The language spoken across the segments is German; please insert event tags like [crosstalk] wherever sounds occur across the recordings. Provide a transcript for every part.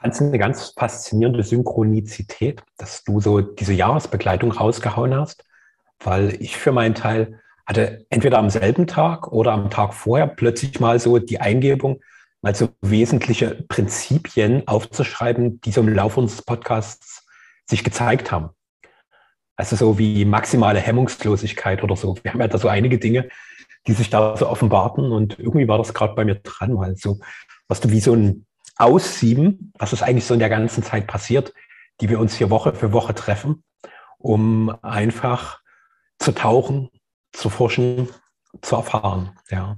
fand es eine ganz faszinierende Synchronizität, dass du so diese Jahresbegleitung rausgehauen hast, weil ich für meinen Teil hatte entweder am selben Tag oder am Tag vorher plötzlich mal so die Eingebung, mal so wesentliche Prinzipien aufzuschreiben, die so im Laufe unseres Podcasts sich gezeigt haben. Also so wie maximale Hemmungslosigkeit oder so. Wir haben ja da so einige Dinge, die sich da so offenbarten und irgendwie war das gerade bei mir dran, weil so, was du wie so ein Aussieben, was ist eigentlich so in der ganzen Zeit passiert, die wir uns hier Woche für Woche treffen, um einfach zu tauchen, zu forschen, zu erfahren. Ja.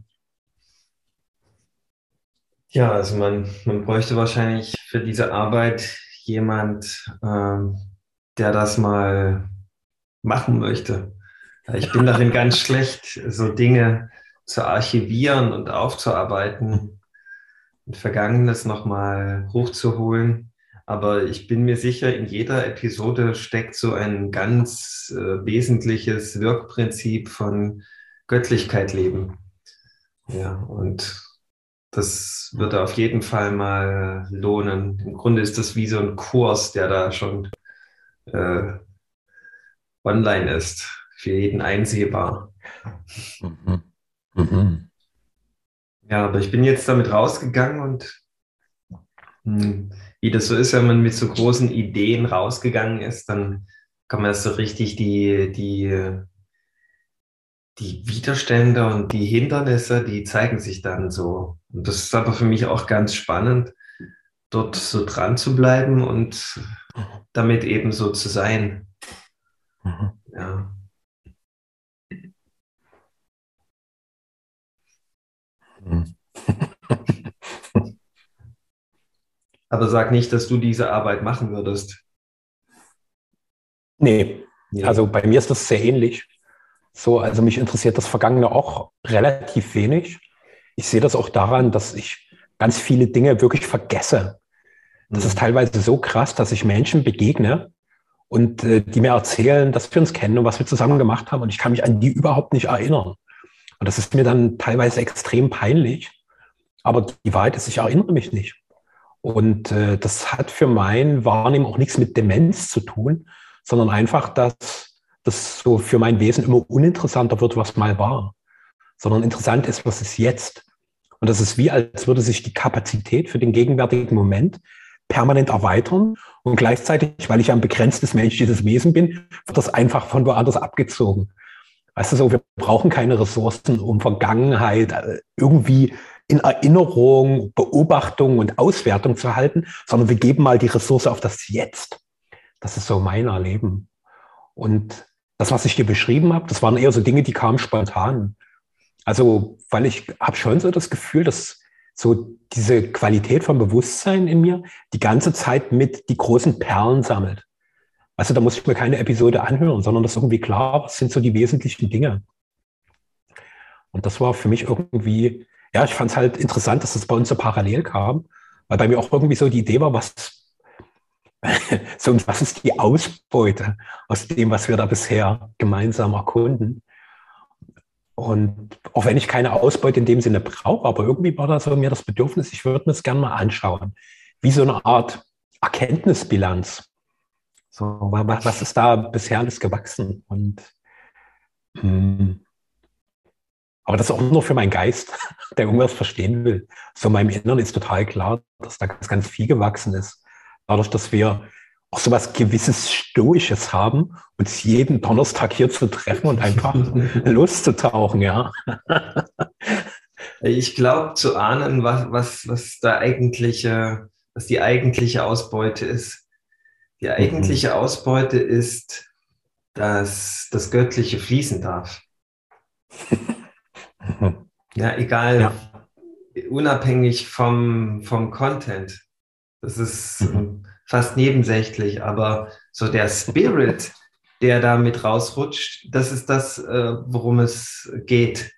Ja, also man, man bräuchte wahrscheinlich für diese Arbeit jemand, ähm, der das mal machen möchte. Ich bin darin ganz [laughs] schlecht, so Dinge zu archivieren und aufzuarbeiten Vergangenes nochmal hochzuholen. Aber ich bin mir sicher, in jeder Episode steckt so ein ganz äh, wesentliches Wirkprinzip von Göttlichkeit leben. Ja, und das wird auf jeden Fall mal lohnen. Im Grunde ist das wie so ein Kurs, der da schon äh, online ist, für jeden einsehbar. Mhm. Mhm. Ja, aber ich bin jetzt damit rausgegangen und hm, wie das so ist, wenn man mit so großen Ideen rausgegangen ist, dann kann man so richtig die, die, die Widerstände und die Hindernisse, die zeigen sich dann so. Und das ist aber für mich auch ganz spannend, dort so dran zu bleiben und damit eben so zu sein. Mhm. Ja. [laughs] Aber sag nicht, dass du diese Arbeit machen würdest. Nee, nee. also bei mir ist das sehr ähnlich. So, also mich interessiert das Vergangene auch relativ wenig. Ich sehe das auch daran, dass ich ganz viele Dinge wirklich vergesse. Das mhm. ist teilweise so krass, dass ich Menschen begegne und äh, die mir erzählen, dass wir uns kennen und was wir zusammen gemacht haben und ich kann mich an die überhaupt nicht erinnern. Und das ist mir dann teilweise extrem peinlich. Aber die Wahrheit ist, ich erinnere mich nicht. Und äh, das hat für mein Wahrnehmen auch nichts mit Demenz zu tun, sondern einfach, dass das so für mein Wesen immer uninteressanter wird, was mal war, sondern interessant ist, was ist jetzt. Und das ist wie, als würde sich die Kapazität für den gegenwärtigen Moment permanent erweitern und gleichzeitig, weil ich ein begrenztes menschliches Wesen bin, wird das einfach von woanders abgezogen. Weißt du so, wir brauchen keine Ressourcen, um Vergangenheit äh, irgendwie in Erinnerung, Beobachtung und Auswertung zu halten, sondern wir geben mal die Ressource auf das Jetzt. Das ist so mein Erleben. Und das, was ich dir beschrieben habe, das waren eher so Dinge, die kamen spontan. Also, weil ich habe schon so das Gefühl, dass so diese Qualität von Bewusstsein in mir die ganze Zeit mit die großen Perlen sammelt. Also da muss ich mir keine Episode anhören, sondern das ist irgendwie klar, was sind so die wesentlichen Dinge. Und das war für mich irgendwie ja, ich fand es halt interessant, dass das bei uns so parallel kam, weil bei mir auch irgendwie so die Idee war, was, [laughs] so, was ist die Ausbeute aus dem, was wir da bisher gemeinsam erkunden. Und auch wenn ich keine Ausbeute in dem Sinne brauche, aber irgendwie war da so mir das Bedürfnis, ich würde mir das gerne mal anschauen, wie so eine Art Erkenntnisbilanz. So, was ist da bisher alles gewachsen? Und hm, aber das ist auch nur für meinen Geist, [laughs] der irgendwas verstehen will. So in meinem Inneren ist total klar, dass da ganz, ganz viel gewachsen ist. Dadurch, dass wir auch so was gewisses Stoisches haben, uns jeden Donnerstag hier zu treffen und einfach [laughs] loszutauchen, ja. Ich glaube zu ahnen, was, was, was da eigentliche, was die eigentliche Ausbeute ist. Die mhm. eigentliche mhm. Ausbeute ist, dass das Göttliche fließen darf. [laughs] Ja, egal, ja. unabhängig vom, vom Content. Das ist mhm. fast nebensächlich, aber so der Spirit, der da mit rausrutscht, das ist das, äh, worum es geht.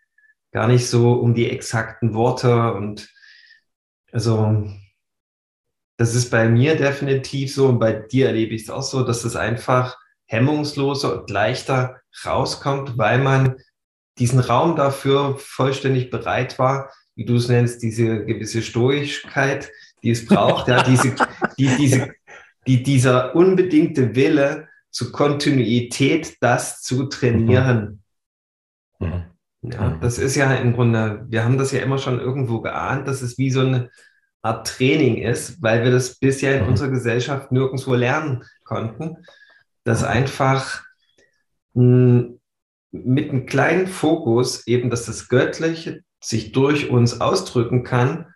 Gar nicht so um die exakten Worte und also das ist bei mir definitiv so und bei dir erlebe ich es auch so, dass es einfach hemmungsloser und leichter rauskommt, weil man diesen Raum dafür vollständig bereit war, wie du es nennst, diese gewisse Stoigkeit, die es braucht, ja, diese, die, diese, die, dieser unbedingte Wille zur Kontinuität, das zu trainieren. Mhm. Ja, mhm. das ist ja im Grunde, wir haben das ja immer schon irgendwo geahnt, dass es wie so eine Art Training ist, weil wir das bisher in mhm. unserer Gesellschaft nirgendwo lernen konnten, dass mhm. einfach mh, mit einem kleinen Fokus eben, dass das Göttliche sich durch uns ausdrücken kann,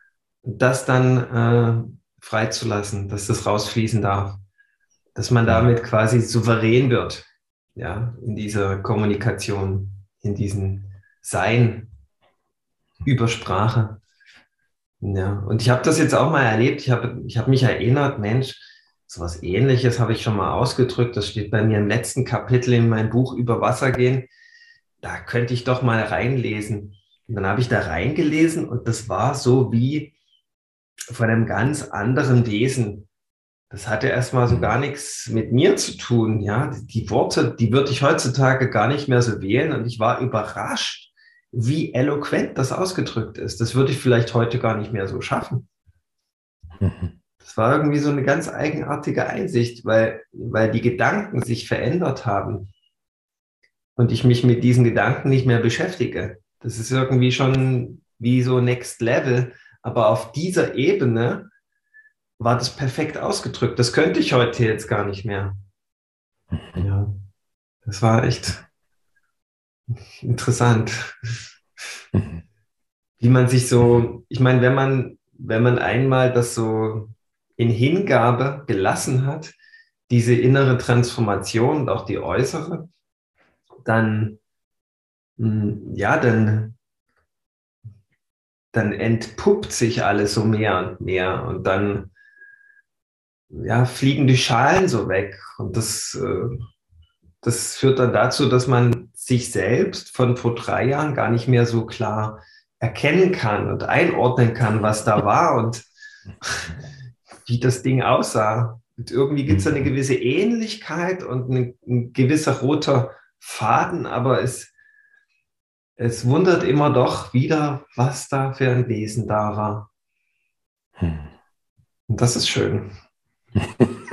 das dann äh, freizulassen, dass das rausfließen darf, dass man damit quasi souverän wird, ja, in dieser Kommunikation, in diesem Sein über Sprache. Ja, und ich habe das jetzt auch mal erlebt. Ich habe ich hab mich erinnert, Mensch, so was Ähnliches habe ich schon mal ausgedrückt. Das steht bei mir im letzten Kapitel in meinem Buch über Wasser gehen. Da könnte ich doch mal reinlesen. Und dann habe ich da reingelesen und das war so wie von einem ganz anderen Wesen. Das hatte erstmal so gar nichts mit mir zu tun. Ja, die Worte, die würde ich heutzutage gar nicht mehr so wählen und ich war überrascht, wie eloquent das ausgedrückt ist. Das würde ich vielleicht heute gar nicht mehr so schaffen. Mhm. Das war irgendwie so eine ganz eigenartige Einsicht, weil, weil die Gedanken sich verändert haben und ich mich mit diesen Gedanken nicht mehr beschäftige. Das ist irgendwie schon wie so Next Level, aber auf dieser Ebene war das perfekt ausgedrückt. Das könnte ich heute jetzt gar nicht mehr. Mhm. Ja, das war echt interessant. Mhm. Wie man sich so, ich meine, wenn man, wenn man einmal das so in Hingabe gelassen hat, diese innere Transformation und auch die äußere, dann, hm, ja, dann, dann entpuppt sich alles so mehr und mehr und dann, ja, fliegen die Schalen so weg und das, äh, das führt dann dazu, dass man sich selbst von vor drei Jahren gar nicht mehr so klar erkennen kann und einordnen kann, was da war und wie das Ding aussah. Und irgendwie gibt es eine gewisse Ähnlichkeit und ein, ein gewisser roter Faden, aber es, es wundert immer doch wieder, was da für ein Wesen da war. Hm. Und das ist schön. [laughs]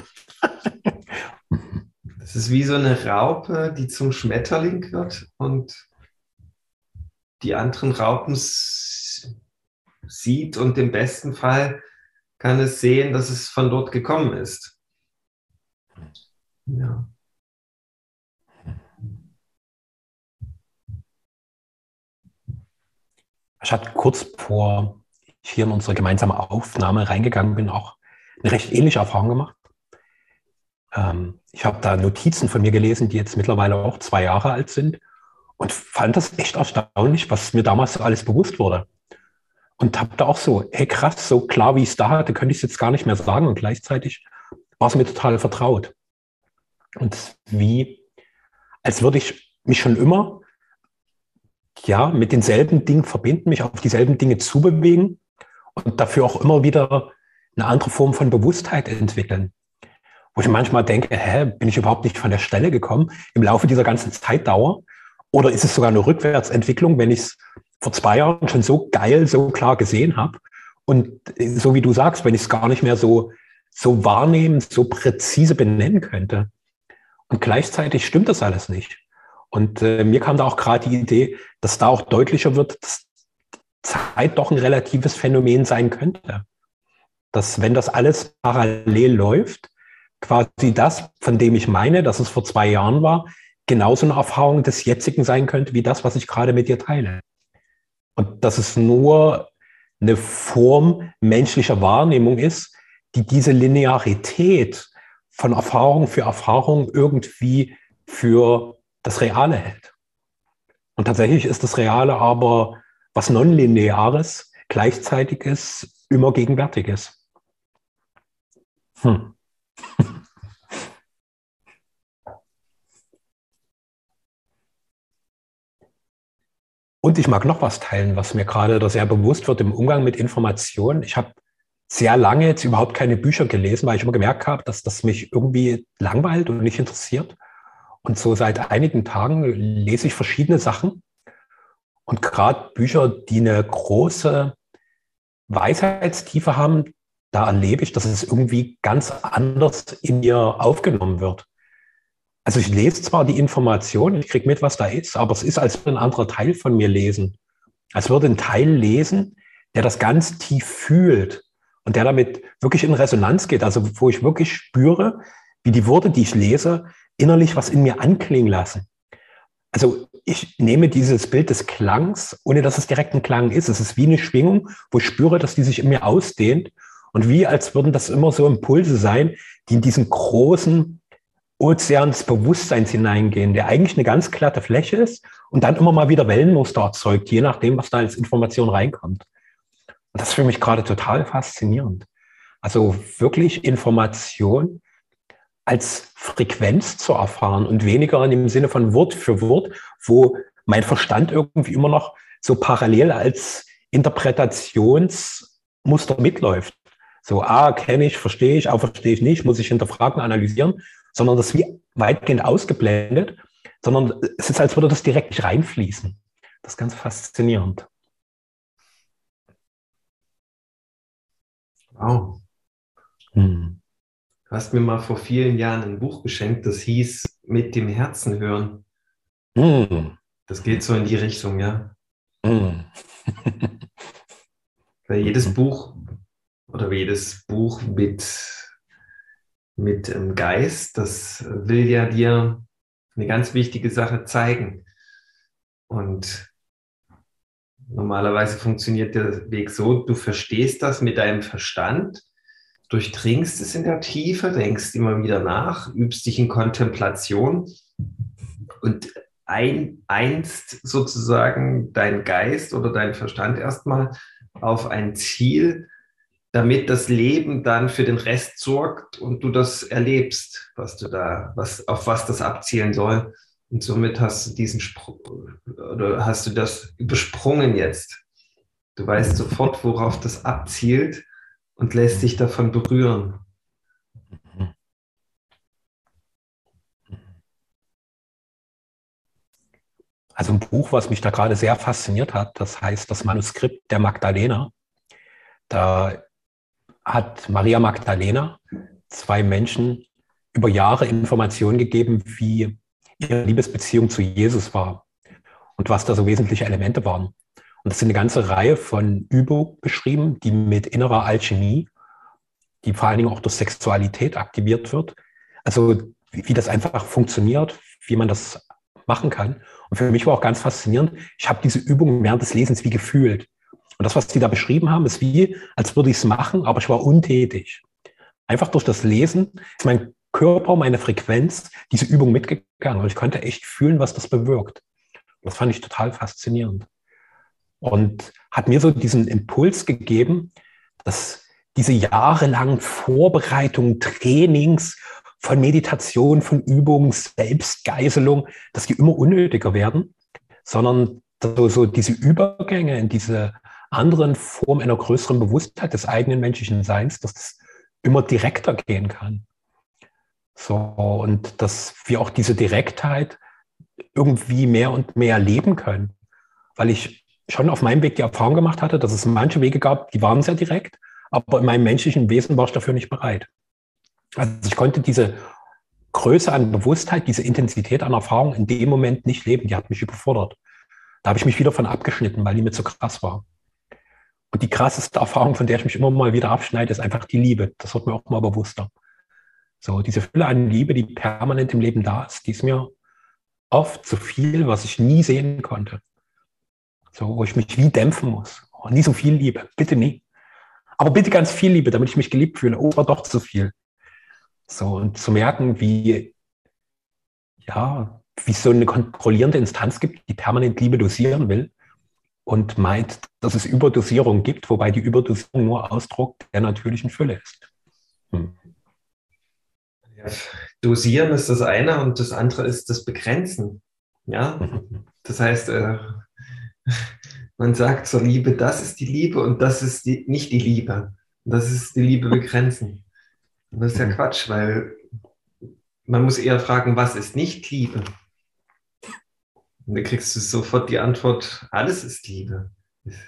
Es ist wie so eine Raupe, die zum Schmetterling wird und die anderen Raupen sieht und im besten Fall kann es sehen, dass es von dort gekommen ist. Ja. Ich hatte kurz bevor ich hier in unsere gemeinsame Aufnahme reingegangen bin, auch eine recht ähnliche Erfahrung gemacht. Ähm, ich habe da Notizen von mir gelesen, die jetzt mittlerweile auch zwei Jahre alt sind und fand das echt erstaunlich, was mir damals alles bewusst wurde. Und habe da auch so, hey krass, so klar wie ich es da hatte, könnte ich es jetzt gar nicht mehr sagen und gleichzeitig war es mir total vertraut. Und wie, als würde ich mich schon immer ja, mit denselben Dingen verbinden, mich auf dieselben Dinge zubewegen und dafür auch immer wieder eine andere Form von Bewusstheit entwickeln wo ich manchmal denke, hä, bin ich überhaupt nicht von der Stelle gekommen im Laufe dieser ganzen Zeitdauer? Oder ist es sogar eine Rückwärtsentwicklung, wenn ich es vor zwei Jahren schon so geil, so klar gesehen habe? Und so wie du sagst, wenn ich es gar nicht mehr so, so wahrnehmen, so präzise benennen könnte. Und gleichzeitig stimmt das alles nicht. Und äh, mir kam da auch gerade die Idee, dass da auch deutlicher wird, dass Zeit doch ein relatives Phänomen sein könnte. Dass wenn das alles parallel läuft, quasi das, von dem ich meine, dass es vor zwei Jahren war, genauso eine Erfahrung des jetzigen sein könnte, wie das, was ich gerade mit dir teile. Und dass es nur eine Form menschlicher Wahrnehmung ist, die diese Linearität von Erfahrung für Erfahrung irgendwie für das Reale hält. Und tatsächlich ist das Reale aber was Nonlineares, Gleichzeitiges, immer Gegenwärtiges. Hm. [laughs] Und ich mag noch was teilen, was mir gerade da sehr bewusst wird im Umgang mit Informationen. Ich habe sehr lange jetzt überhaupt keine Bücher gelesen, weil ich immer gemerkt habe, dass das mich irgendwie langweilt und nicht interessiert. Und so seit einigen Tagen lese ich verschiedene Sachen. Und gerade Bücher, die eine große Weisheitstiefe haben, da erlebe ich, dass es irgendwie ganz anders in mir aufgenommen wird. Also ich lese zwar die Information, ich kriege mit, was da ist, aber es ist, als würde ein anderer Teil von mir lesen. Als würde ein Teil lesen, der das ganz tief fühlt und der damit wirklich in Resonanz geht. Also wo ich wirklich spüre, wie die Worte, die ich lese, innerlich was in mir anklingen lassen. Also ich nehme dieses Bild des Klangs, ohne dass es direkt ein Klang ist. Es ist wie eine Schwingung, wo ich spüre, dass die sich in mir ausdehnt und wie als würden das immer so Impulse sein, die in diesen großen Ozean des Bewusstseins hineingehen, der eigentlich eine ganz glatte Fläche ist und dann immer mal wieder Wellenmuster erzeugt, je nachdem, was da als Information reinkommt. Und das ist für mich gerade total faszinierend. Also wirklich Information als Frequenz zu erfahren und weniger in dem Sinne von Wort für Wort, wo mein Verstand irgendwie immer noch so parallel als Interpretationsmuster mitläuft. So, ah, kenne ich, verstehe ich, auch verstehe ich nicht, muss ich hinterfragen, analysieren, sondern das wie weitgehend ausgeblendet, sondern es ist, als würde das direkt nicht reinfließen. Das ist ganz faszinierend. Wow. Hm. Du hast mir mal vor vielen Jahren ein Buch geschenkt, das hieß Mit dem Herzen hören. Hm. Das geht so in die Richtung, ja. Hm. Weil jedes Buch oder jedes Buch mit, mit ähm, Geist, das will ja dir eine ganz wichtige Sache zeigen. Und normalerweise funktioniert der Weg so, du verstehst das mit deinem Verstand, durchdringst es in der Tiefe, denkst immer wieder nach, übst dich in Kontemplation und ein, einst sozusagen dein Geist oder dein Verstand erstmal auf ein Ziel, damit das Leben dann für den Rest sorgt und du das erlebst, was du da, was, auf was das abzielen soll. Und somit hast du diesen Spruch, oder hast du das übersprungen jetzt. Du weißt sofort, worauf das abzielt und lässt dich davon berühren. Also ein Buch, was mich da gerade sehr fasziniert hat, das heißt das Manuskript der Magdalena. Da hat Maria Magdalena zwei Menschen über Jahre Informationen gegeben, wie ihre Liebesbeziehung zu Jesus war und was da so wesentliche Elemente waren. Und das sind eine ganze Reihe von Übungen beschrieben, die mit innerer Alchemie, die vor allen Dingen auch durch Sexualität aktiviert wird. Also wie das einfach funktioniert, wie man das machen kann. Und für mich war auch ganz faszinierend, ich habe diese Übungen während des Lesens wie gefühlt. Und das, was die da beschrieben haben, ist wie, als würde ich es machen, aber ich war untätig. Einfach durch das Lesen ist mein Körper, meine Frequenz, diese Übung mitgegangen. Und ich konnte echt fühlen, was das bewirkt. Und das fand ich total faszinierend. Und hat mir so diesen Impuls gegeben, dass diese jahrelangen Vorbereitungen, Trainings von Meditation, von Übungen, Selbstgeißelung, dass die immer unnötiger werden, sondern so, so diese Übergänge in diese anderen Form einer größeren Bewusstheit des eigenen menschlichen Seins, dass das immer direkter gehen kann. So, und dass wir auch diese Direktheit irgendwie mehr und mehr leben können. Weil ich schon auf meinem Weg die Erfahrung gemacht hatte, dass es manche Wege gab, die waren sehr direkt, aber in meinem menschlichen Wesen war ich dafür nicht bereit. Also ich konnte diese Größe an Bewusstheit, diese Intensität an Erfahrung in dem Moment nicht leben. Die hat mich überfordert. Da habe ich mich wieder von abgeschnitten, weil die mir zu krass war. Und die krasseste Erfahrung, von der ich mich immer mal wieder abschneide, ist einfach die Liebe. Das wird mir auch mal bewusster. So, diese Fülle an Liebe, die permanent im Leben da ist, die ist mir oft zu viel, was ich nie sehen konnte. So, wo ich mich wie dämpfen muss. Oh, nie so viel Liebe, bitte nie. Aber bitte ganz viel Liebe, damit ich mich geliebt fühle. Oh, aber doch zu viel. So, und zu merken, wie, ja, wie es so eine kontrollierende Instanz gibt, die permanent Liebe dosieren will und meint, dass es Überdosierung gibt, wobei die Überdosierung nur Ausdruck der natürlichen Fülle ist. Hm. Dosieren ist das eine und das andere ist das Begrenzen. Ja, [laughs] das heißt, äh, man sagt zur Liebe, das ist die Liebe und das ist die, nicht die Liebe. Das ist die Liebe begrenzen. Und das ist ja mhm. Quatsch, weil man muss eher fragen, was ist nicht Liebe? Und dann kriegst du sofort die Antwort, alles ist Liebe.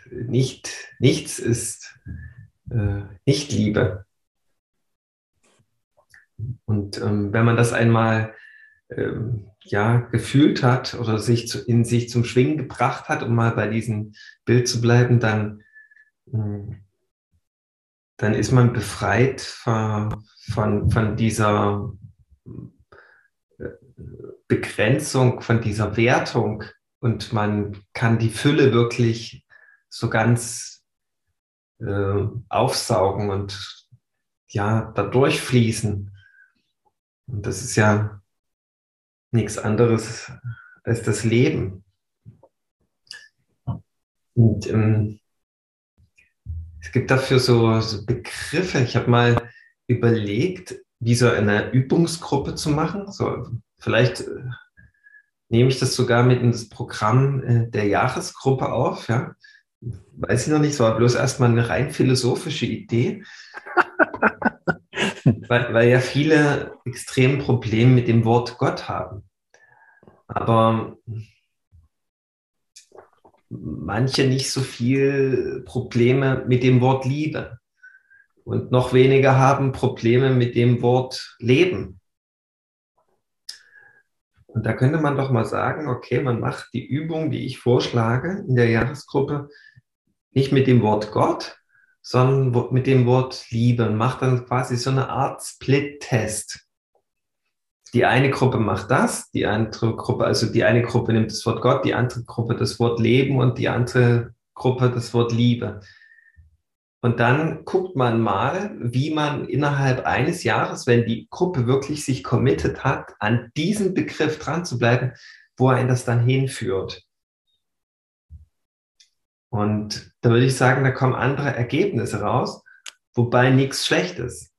Nicht, nichts ist äh, Nicht-Liebe. Und ähm, wenn man das einmal ähm, ja, gefühlt hat oder sich zu, in sich zum Schwingen gebracht hat, um mal bei diesem Bild zu bleiben, dann, hm, dann ist man befreit von, von, von dieser äh, Begrenzung, von dieser Wertung und man kann die Fülle wirklich so ganz äh, aufsaugen und ja, da durchfließen. Und das ist ja nichts anderes als das Leben. Und ähm, es gibt dafür so, so Begriffe. Ich habe mal überlegt, wie so eine Übungsgruppe zu machen. So, vielleicht äh, nehme ich das sogar mit in das Programm äh, der Jahresgruppe auf. Ja? Weiß ich noch nicht, es war bloß erstmal eine rein philosophische Idee. [laughs] weil, weil ja viele extrem Probleme mit dem Wort Gott haben. Aber manche nicht so viel Probleme mit dem Wort Liebe und noch weniger haben Probleme mit dem Wort Leben. Und da könnte man doch mal sagen, okay, man macht die Übung, die ich vorschlage in der Jahresgruppe, nicht mit dem Wort Gott, sondern mit dem Wort Liebe und macht dann quasi so eine Art Split-Test. Die eine Gruppe macht das, die andere Gruppe, also die eine Gruppe nimmt das Wort Gott, die andere Gruppe das Wort Leben und die andere Gruppe das Wort Liebe. Und dann guckt man mal, wie man innerhalb eines Jahres, wenn die Gruppe wirklich sich committed hat, an diesem Begriff dran zu bleiben, wo einen das dann hinführt. Und da würde ich sagen, da kommen andere Ergebnisse raus, wobei nichts Schlechtes.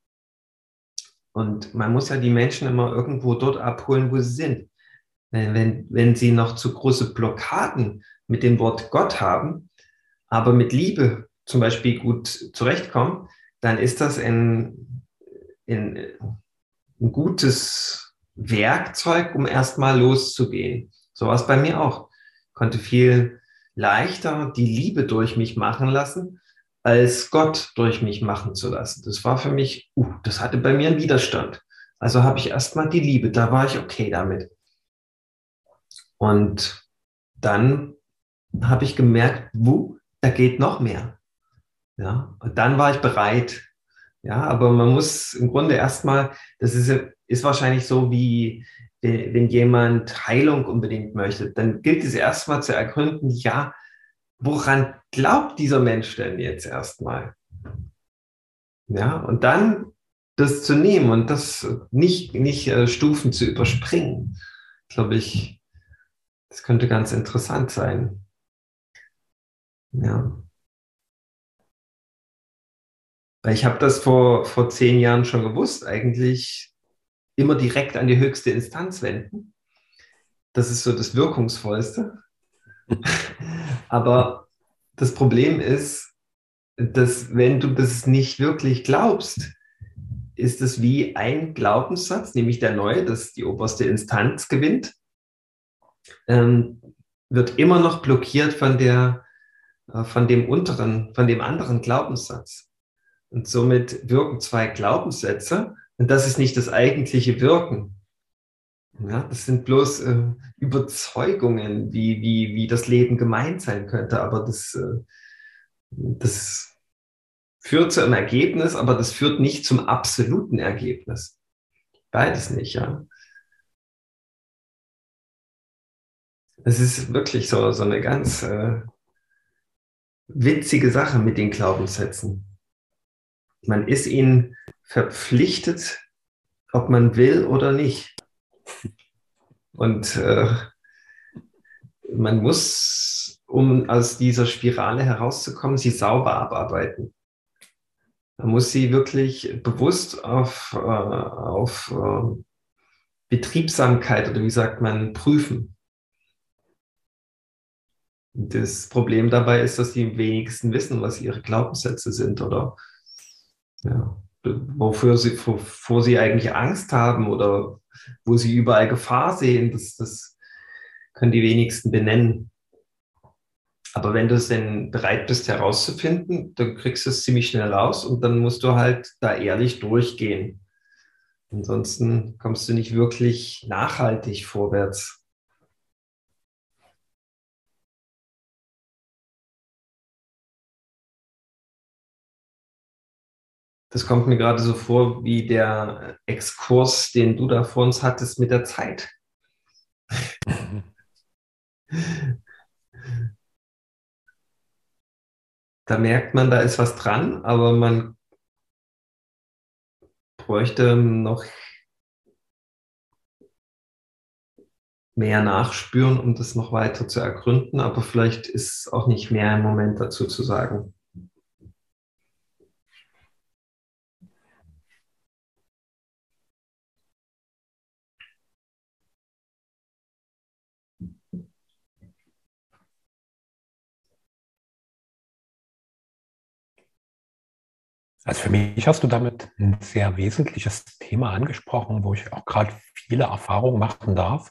Und man muss ja die Menschen immer irgendwo dort abholen, wo sie sind. Wenn, wenn sie noch zu große Blockaden mit dem Wort Gott haben, aber mit Liebe zum Beispiel gut zurechtkommen, dann ist das ein, ein, ein gutes Werkzeug, um erstmal loszugehen. So war es bei mir auch. Ich konnte viel leichter die Liebe durch mich machen lassen, als Gott durch mich machen zu lassen. Das war für mich, uh, das hatte bei mir einen Widerstand. Also habe ich erstmal die Liebe, da war ich okay damit. Und dann habe ich gemerkt, wuh, da geht noch mehr. Ja, und dann war ich bereit. Ja, aber man muss im Grunde erstmal, das ist, ist wahrscheinlich so wie, wenn jemand Heilung unbedingt möchte, dann gilt es erstmal zu ergründen, ja, woran glaubt dieser Mensch denn jetzt erstmal? Ja, und dann das zu nehmen und das nicht, nicht äh, Stufen zu überspringen, glaube ich, das könnte ganz interessant sein. Ja. Weil ich habe das vor, vor zehn Jahren schon gewusst, eigentlich immer direkt an die höchste Instanz wenden. Das ist so das Wirkungsvollste. [laughs] Aber das Problem ist, dass wenn du das nicht wirklich glaubst, ist es wie ein Glaubenssatz, nämlich der neue, dass die oberste Instanz gewinnt, ähm, wird immer noch blockiert von der, äh, von dem unteren, von dem anderen Glaubenssatz. Und somit wirken zwei Glaubenssätze und das ist nicht das eigentliche Wirken. Ja, das sind bloß äh, Überzeugungen, wie, wie, wie das Leben gemeint sein könnte, aber das, äh, das führt zu einem Ergebnis, aber das führt nicht zum absoluten Ergebnis. Beides nicht, ja. Es ist wirklich so, so eine ganz äh, witzige Sache mit den Glaubenssätzen. Man ist ihnen verpflichtet, ob man will oder nicht. Und äh, man muss, um aus dieser Spirale herauszukommen, sie sauber abarbeiten. Man muss sie wirklich bewusst auf, äh, auf äh, Betriebsamkeit oder wie sagt man, prüfen. Das Problem dabei ist, dass die wenigsten wissen, was ihre Glaubenssätze sind oder ja, wofür sie, wovor sie eigentlich Angst haben oder wo sie überall Gefahr sehen, das, das können die wenigsten benennen. Aber wenn du es denn bereit bist herauszufinden, dann kriegst du es ziemlich schnell raus und dann musst du halt da ehrlich durchgehen. Ansonsten kommst du nicht wirklich nachhaltig vorwärts. Das kommt mir gerade so vor wie der Exkurs, den du da vor uns hattest mit der Zeit. da merkt man, da ist was dran, aber man bräuchte noch mehr nachspüren, um das noch weiter zu ergründen, aber vielleicht ist auch nicht mehr im Moment dazu zu sagen. Also für mich hast du damit ein sehr wesentliches Thema angesprochen, wo ich auch gerade viele Erfahrungen machen darf.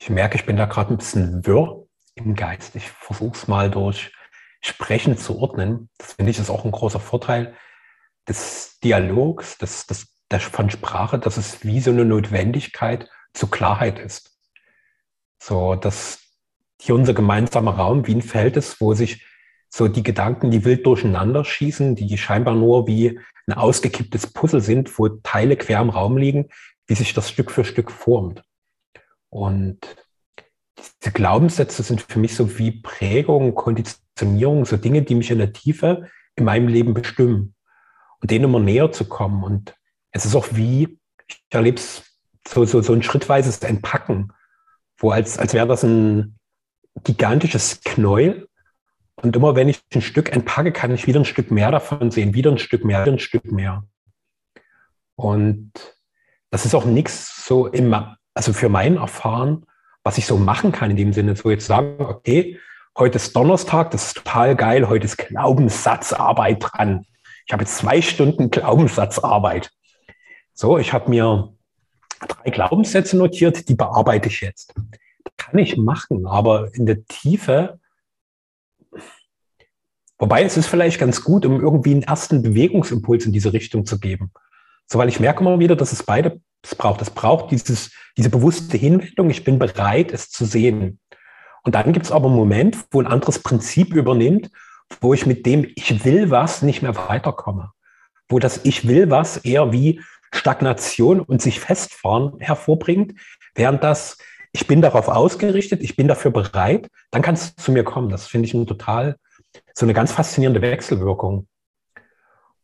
Ich merke, ich bin da gerade ein bisschen wirr im Geist. Ich versuche es mal durch Sprechen zu ordnen. Das finde ich ist auch ein großer Vorteil des Dialogs, des, des, der, von Sprache, dass es wie so eine Notwendigkeit zur Klarheit ist. So, dass hier unser gemeinsamer Raum wie ein Feld ist, wo sich so die Gedanken, die wild durcheinander schießen, die scheinbar nur wie ein ausgekipptes Puzzle sind, wo Teile quer im Raum liegen, wie sich das Stück für Stück formt. Und diese Glaubenssätze sind für mich so wie Prägung, Konditionierung, so Dinge, die mich in der Tiefe in meinem Leben bestimmen und denen immer näher zu kommen. Und es ist auch wie, ich erlebe es so, so, so ein schrittweises Entpacken, wo als, als wäre das ein gigantisches Knäuel und immer wenn ich ein Stück entpacke, kann ich wieder ein Stück mehr davon sehen, wieder ein Stück mehr, wieder ein Stück mehr. Und das ist auch nichts so immer, also für mein Erfahren, was ich so machen kann in dem Sinne, so jetzt sagen, okay, heute ist Donnerstag, das ist total geil, heute ist Glaubenssatzarbeit dran. Ich habe jetzt zwei Stunden Glaubenssatzarbeit. So, ich habe mir drei Glaubenssätze notiert, die bearbeite ich jetzt. Das kann ich machen, aber in der Tiefe Wobei es ist vielleicht ganz gut, um irgendwie einen ersten Bewegungsimpuls in diese Richtung zu geben. So, weil ich merke immer wieder, dass es beide es braucht. Es braucht dieses, diese bewusste Hinwendung. Ich bin bereit, es zu sehen. Und dann gibt es aber einen Moment, wo ein anderes Prinzip übernimmt, wo ich mit dem Ich will was nicht mehr weiterkomme. Wo das Ich will was eher wie Stagnation und sich festfahren hervorbringt, während das Ich bin darauf ausgerichtet, ich bin dafür bereit, dann kann es zu mir kommen. Das finde ich ein total so eine ganz faszinierende Wechselwirkung.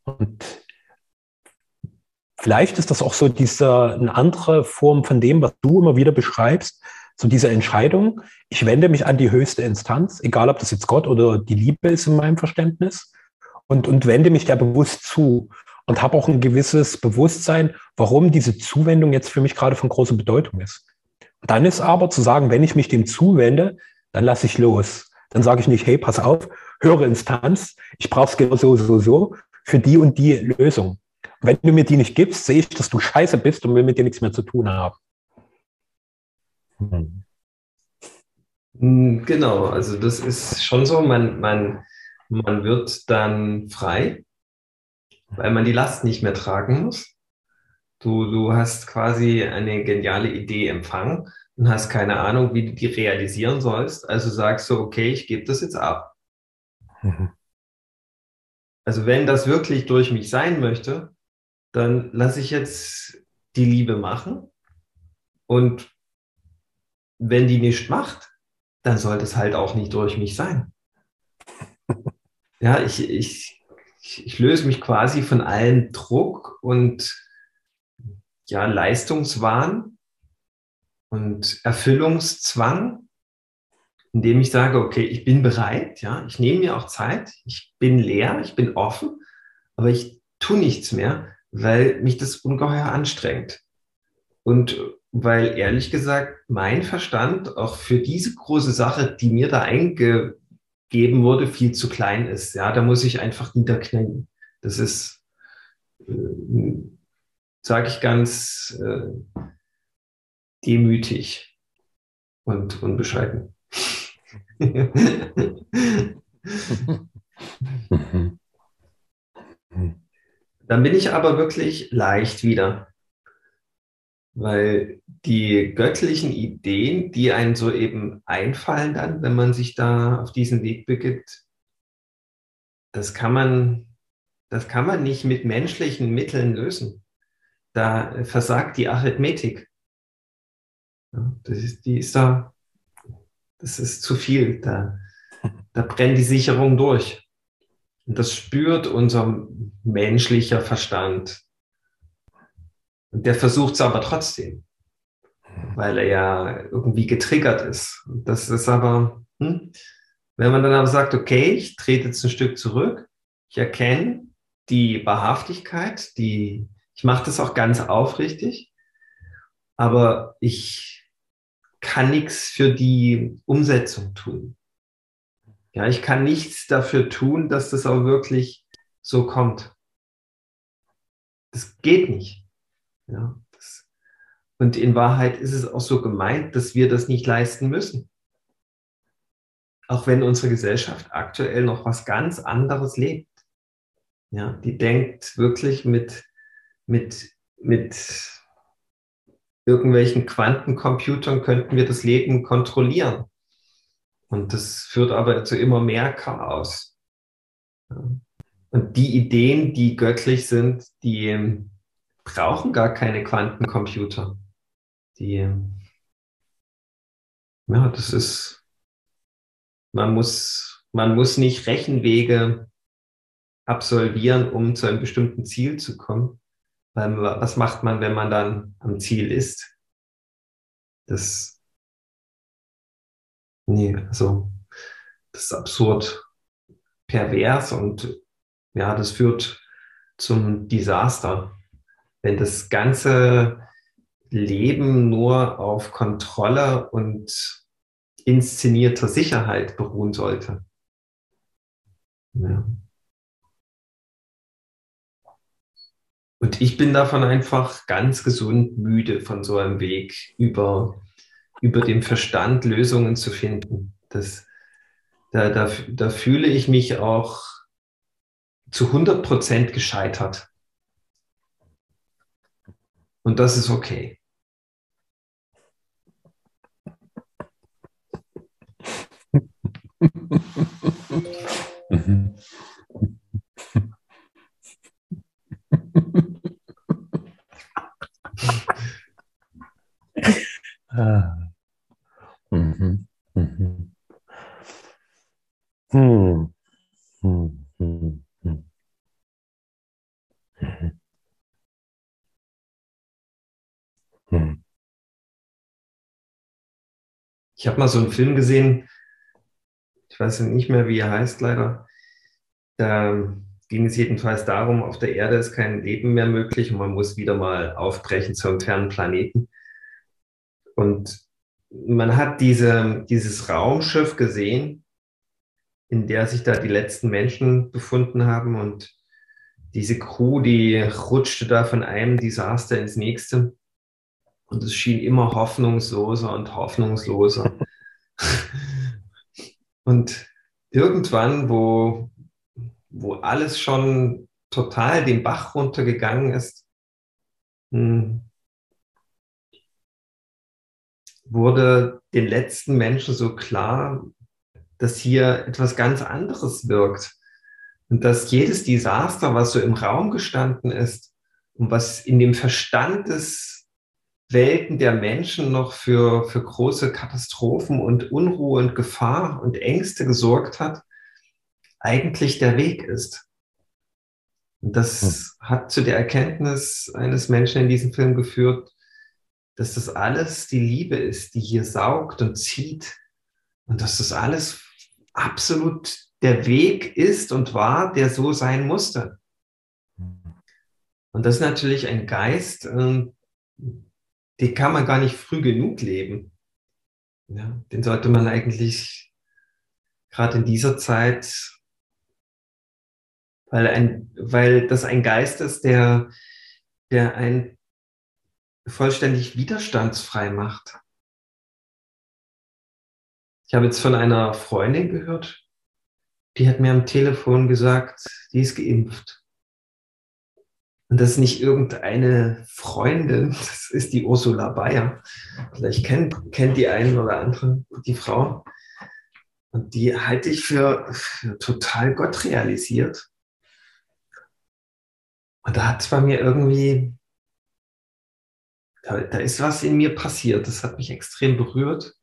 Und vielleicht ist das auch so diese eine andere Form von dem, was du immer wieder beschreibst, so diese Entscheidung, ich wende mich an die höchste Instanz, egal ob das jetzt Gott oder die Liebe ist in meinem Verständnis, und, und wende mich der bewusst zu und habe auch ein gewisses Bewusstsein, warum diese Zuwendung jetzt für mich gerade von großer Bedeutung ist. Und dann ist aber zu sagen, wenn ich mich dem zuwende, dann lasse ich los. Dann sage ich nicht, hey, pass auf, höhere Instanz, ich brauche es genau so, so, so für die und die Lösung. Wenn du mir die nicht gibst, sehe ich, dass du scheiße bist und will mit dir nichts mehr zu tun haben. Hm. hm. Genau, also das ist schon so, man, man, man wird dann frei, weil man die Last nicht mehr tragen muss. Du, du hast quasi eine geniale Idee empfangen und hast keine Ahnung, wie du die realisieren sollst. Also sagst du, okay, ich gebe das jetzt ab. Mhm. Also wenn das wirklich durch mich sein möchte, dann lasse ich jetzt die Liebe machen. Und wenn die nicht macht, dann sollte es halt auch nicht durch mich sein. Ja, ich, ich, ich löse mich quasi von allem Druck und ja, Leistungswahn und Erfüllungszwang indem ich sage, okay, ich bin bereit, ja, ich nehme mir auch Zeit, ich bin leer, ich bin offen, aber ich tue nichts mehr, weil mich das ungeheuer anstrengt. Und weil ehrlich gesagt mein Verstand auch für diese große Sache, die mir da eingegeben wurde, viel zu klein ist. Ja, da muss ich einfach niederknien. Das ist, äh, sage ich ganz äh, demütig und unbescheiden. [laughs] Dann bin ich aber wirklich leicht wieder. Weil die göttlichen Ideen, die einem so eben einfallen dann, wenn man sich da auf diesen Weg begibt, das kann man, das kann man nicht mit menschlichen Mitteln lösen. Da versagt die Arithmetik. das ist, die ist da, das ist zu viel. Da, da brennt die Sicherung durch. Und das spürt unser menschlicher Verstand. Und der versucht es aber trotzdem, weil er ja irgendwie getriggert ist. Und das ist aber, hm, wenn man dann aber sagt, okay, ich trete jetzt ein Stück zurück, ich erkenne die Wahrhaftigkeit, die, ich mache das auch ganz aufrichtig, aber ich kann nichts für die Umsetzung tun. Ja, ich kann nichts dafür tun, dass das auch wirklich so kommt. Das geht nicht. Ja, das, und in Wahrheit ist es auch so gemeint, dass wir das nicht leisten müssen. Auch wenn unsere Gesellschaft aktuell noch was ganz anderes lebt. Ja, die denkt wirklich mit, mit, mit irgendwelchen Quantencomputern könnten wir das Leben kontrollieren. Und das führt aber zu immer mehr Chaos. Und die Ideen, die göttlich sind, die brauchen gar keine Quantencomputer. Die, ja, das ist, man muss, man muss nicht Rechenwege absolvieren, um zu einem bestimmten Ziel zu kommen. Weil, was macht man, wenn man dann am Ziel ist? Das, nee, also, das ist absurd pervers und ja, das führt zum Desaster wenn das ganze Leben nur auf Kontrolle und inszenierter Sicherheit beruhen sollte. Ja. Und ich bin davon einfach ganz gesund müde von so einem Weg über, über den Verstand Lösungen zu finden. Das, da, da, da fühle ich mich auch zu 100 Prozent gescheitert. Und das ist okay. [laughs] mhm. Ah. Mhm. Mhm. Hm. Hm. Hm. Hm. Mhm. Hm. Ich habe mal so einen Film gesehen, ich weiß nicht mehr, wie er heißt leider. Da ging es jedenfalls darum, auf der Erde ist kein Leben mehr möglich und man muss wieder mal aufbrechen zum fernen Planeten. Und man hat diese, dieses Raumschiff gesehen, in der sich da die letzten Menschen befunden haben und diese Crew, die rutschte da von einem Desaster ins nächste. Und es schien immer hoffnungsloser und hoffnungsloser. [laughs] und irgendwann, wo, wo alles schon total den Bach runtergegangen ist, hm, wurde den letzten Menschen so klar, dass hier etwas ganz anderes wirkt. Und dass jedes Desaster, was so im Raum gestanden ist und was in dem Verstand des Welten der Menschen noch für, für große Katastrophen und Unruhe und Gefahr und Ängste gesorgt hat, eigentlich der Weg ist. Und das hm. hat zu der Erkenntnis eines Menschen in diesem Film geführt, dass das alles die Liebe ist, die hier saugt und zieht und dass das alles absolut der Weg ist und war, der so sein musste. Und das ist natürlich ein Geist, ähm, die kann man gar nicht früh genug leben. Ja, den sollte man eigentlich gerade in dieser Zeit, weil, ein, weil das ein Geist ist, der, der ein vollständig widerstandsfrei macht. Ich habe jetzt von einer Freundin gehört, die hat mir am Telefon gesagt, die ist geimpft. Und das ist nicht irgendeine Freundin, [laughs] das ist die Ursula Bayer. Vielleicht kennt, kennt die einen oder anderen die Frau. Und die halte ich für, für total Gott realisiert. Und da hat es bei mir irgendwie, da, da ist was in mir passiert. Das hat mich extrem berührt.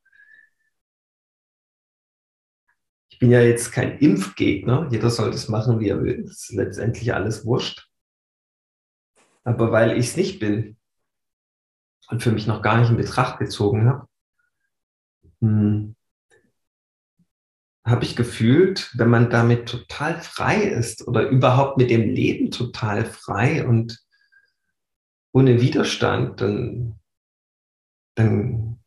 Ich bin ja jetzt kein Impfgegner. Jeder soll das machen, wie er will. Das ist letztendlich alles wurscht. Aber weil ich es nicht bin und für mich noch gar nicht in Betracht gezogen habe, hm, habe ich gefühlt, wenn man damit total frei ist oder überhaupt mit dem Leben total frei und ohne Widerstand, dann, dann,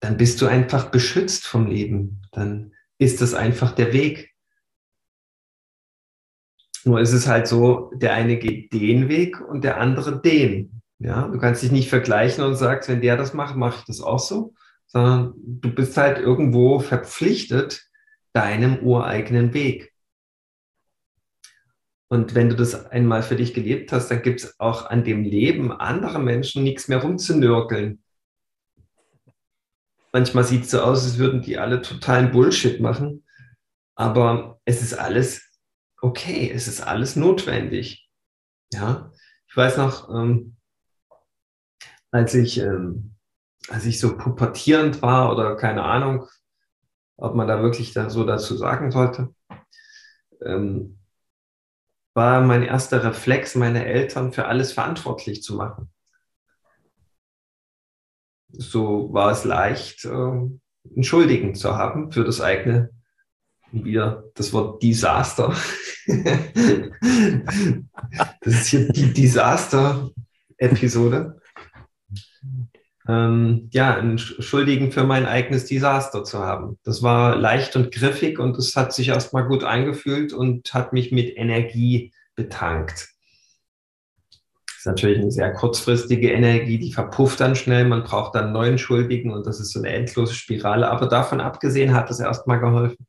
dann bist du einfach beschützt vom Leben. Dann ist das einfach der Weg. Nur ist es halt so, der eine geht den Weg und der andere den. Ja, du kannst dich nicht vergleichen und sagst, wenn der das macht, mache ich das auch so, sondern du bist halt irgendwo verpflichtet deinem ureigenen Weg. Und wenn du das einmal für dich gelebt hast, dann gibt es auch an dem Leben anderer Menschen nichts mehr rumzunörkeln. Manchmal sieht es so aus, als würden die alle totalen Bullshit machen, aber es ist alles okay, es ist alles notwendig. Ja, ich weiß noch, ähm, als ich, ähm, als ich so pubertierend war oder keine Ahnung, ob man da wirklich da so dazu sagen sollte, ähm, war mein erster Reflex, meine Eltern für alles verantwortlich zu machen. So war es leicht, äh, einen Schuldigen zu haben für das eigene wieder das Wort Desaster. [laughs] das ist hier die Desaster-Episode. Ähm, ja, einen Schuldigen für mein eigenes Desaster zu haben. Das war leicht und griffig und es hat sich erstmal gut eingefühlt und hat mich mit Energie betankt. Das ist natürlich eine sehr kurzfristige Energie, die verpufft dann schnell. Man braucht dann neuen Schuldigen und das ist so eine endlose Spirale. Aber davon abgesehen hat es erstmal geholfen.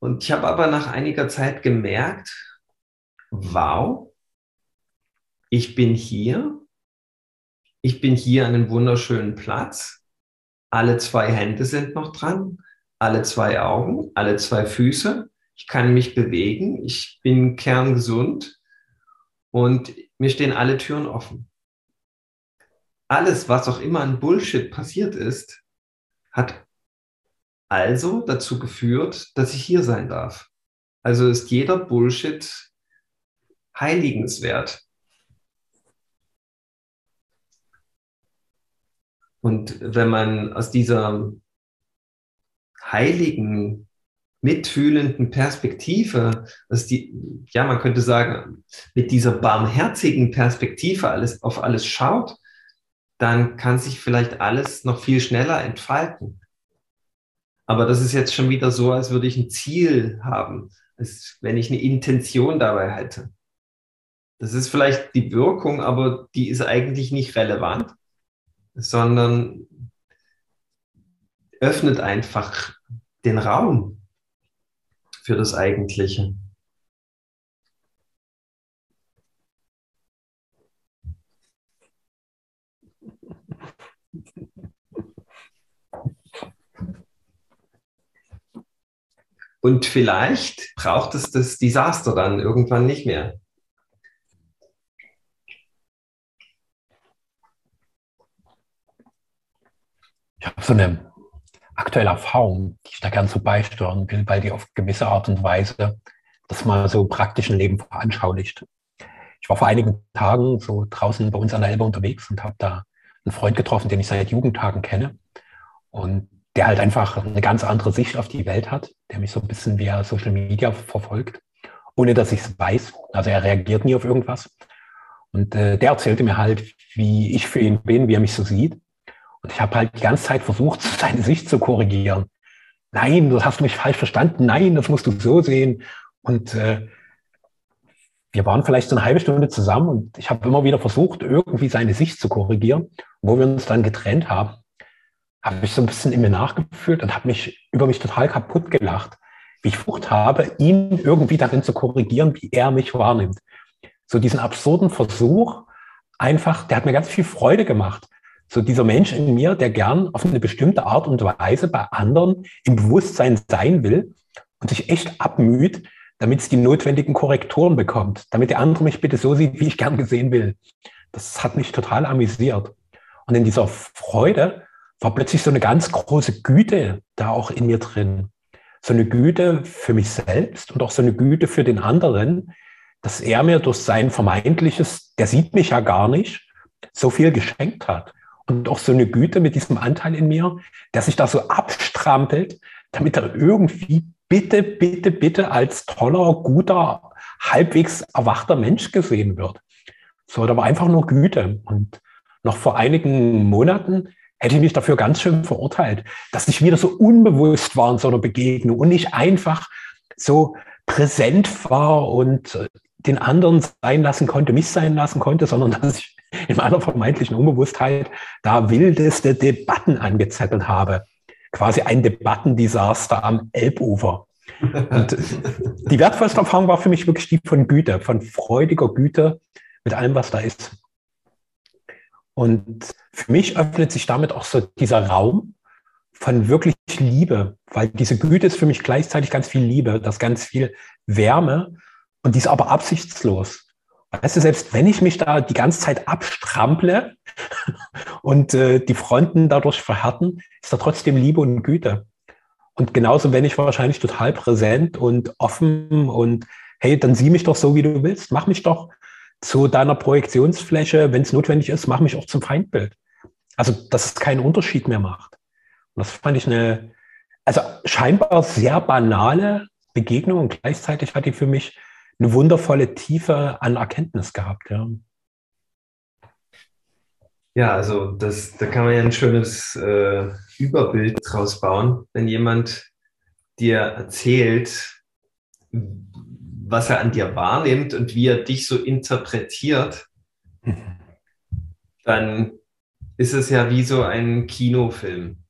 Und ich habe aber nach einiger Zeit gemerkt, wow, ich bin hier, ich bin hier an einem wunderschönen Platz, alle zwei Hände sind noch dran, alle zwei Augen, alle zwei Füße, ich kann mich bewegen, ich bin kerngesund und mir stehen alle Türen offen. Alles, was auch immer an Bullshit passiert ist, hat also dazu geführt, dass ich hier sein darf. Also ist jeder Bullshit heiligenswert. Und wenn man aus dieser heiligen, mitfühlenden Perspektive, dass die, ja, man könnte sagen, mit dieser barmherzigen Perspektive alles, auf alles schaut, dann kann sich vielleicht alles noch viel schneller entfalten. Aber das ist jetzt schon wieder so, als würde ich ein Ziel haben, als wenn ich eine Intention dabei hätte. Das ist vielleicht die Wirkung, aber die ist eigentlich nicht relevant, sondern öffnet einfach den Raum für das Eigentliche. Und vielleicht braucht es das Desaster dann irgendwann nicht mehr. Ich habe so eine aktuelle Erfahrung, die ich da gerne so beisteuern will, weil die auf gewisse Art und Weise das mal so praktischen Leben veranschaulicht. Ich war vor einigen Tagen so draußen bei uns an der Elbe unterwegs und habe da einen Freund getroffen, den ich seit Jugendtagen kenne. Und der halt einfach eine ganz andere Sicht auf die Welt hat, der mich so ein bisschen via Social Media verfolgt, ohne dass ich es weiß. Also er reagiert nie auf irgendwas. Und äh, der erzählte mir halt, wie ich für ihn bin, wie er mich so sieht. Und ich habe halt die ganze Zeit versucht, [laughs] seine Sicht zu korrigieren. Nein, das hast du mich falsch verstanden. Nein, das musst du so sehen. Und äh, wir waren vielleicht so eine halbe Stunde zusammen und ich habe immer wieder versucht, irgendwie seine Sicht zu korrigieren. wo wir uns dann getrennt haben, habe ich so ein bisschen in mir nachgefühlt und habe mich über mich total kaputt gelacht, wie ich versucht habe, ihn irgendwie darin zu korrigieren, wie er mich wahrnimmt. So diesen absurden Versuch, einfach, der hat mir ganz viel Freude gemacht. So dieser Mensch in mir, der gern auf eine bestimmte Art und Weise bei anderen im Bewusstsein sein will und sich echt abmüht, damit es die notwendigen Korrekturen bekommt, damit der andere mich bitte so sieht, wie ich gern gesehen will. Das hat mich total amüsiert. Und in dieser Freude war plötzlich so eine ganz große Güte da auch in mir drin. So eine Güte für mich selbst und auch so eine Güte für den anderen, dass er mir durch sein vermeintliches, der sieht mich ja gar nicht, so viel geschenkt hat. Und auch so eine Güte mit diesem Anteil in mir, der sich da so abstrampelt, damit er irgendwie bitte, bitte, bitte als toller, guter, halbwegs erwachter Mensch gesehen wird. So, da war einfach nur Güte. Und noch vor einigen Monaten hätte ich mich dafür ganz schön verurteilt, dass ich wieder so unbewusst war in so einer Begegnung und nicht einfach so präsent war und den anderen sein lassen konnte, mich sein lassen konnte, sondern dass ich [laughs] in meiner vermeintlichen Unbewusstheit da wildeste Debatten angezettelt habe quasi ein Debattendesaster am Elbufer. Und [laughs] die wertvollste Erfahrung war für mich wirklich die von Güte, von freudiger Güte mit allem, was da ist. Und für mich öffnet sich damit auch so dieser Raum von wirklich Liebe, weil diese Güte ist für mich gleichzeitig ganz viel Liebe, das ganz viel Wärme und die ist aber absichtslos. Weißt du, selbst wenn ich mich da die ganze Zeit abstrample [laughs] und äh, die Fronten dadurch verhärten, ist da trotzdem Liebe und Güte. Und genauso wenn ich wahrscheinlich total präsent und offen und hey, dann sieh mich doch so, wie du willst. Mach mich doch zu deiner Projektionsfläche, wenn es notwendig ist, mach mich auch zum Feindbild. Also, dass es keinen Unterschied mehr macht. Und das fand ich eine, also scheinbar sehr banale Begegnung und gleichzeitig hat die für mich eine wundervolle Tiefe an Erkenntnis gehabt. Ja, ja also das, da kann man ja ein schönes äh, Überbild draus bauen, wenn jemand dir erzählt, was er an dir wahrnimmt und wie er dich so interpretiert, dann ist es ja wie so ein Kinofilm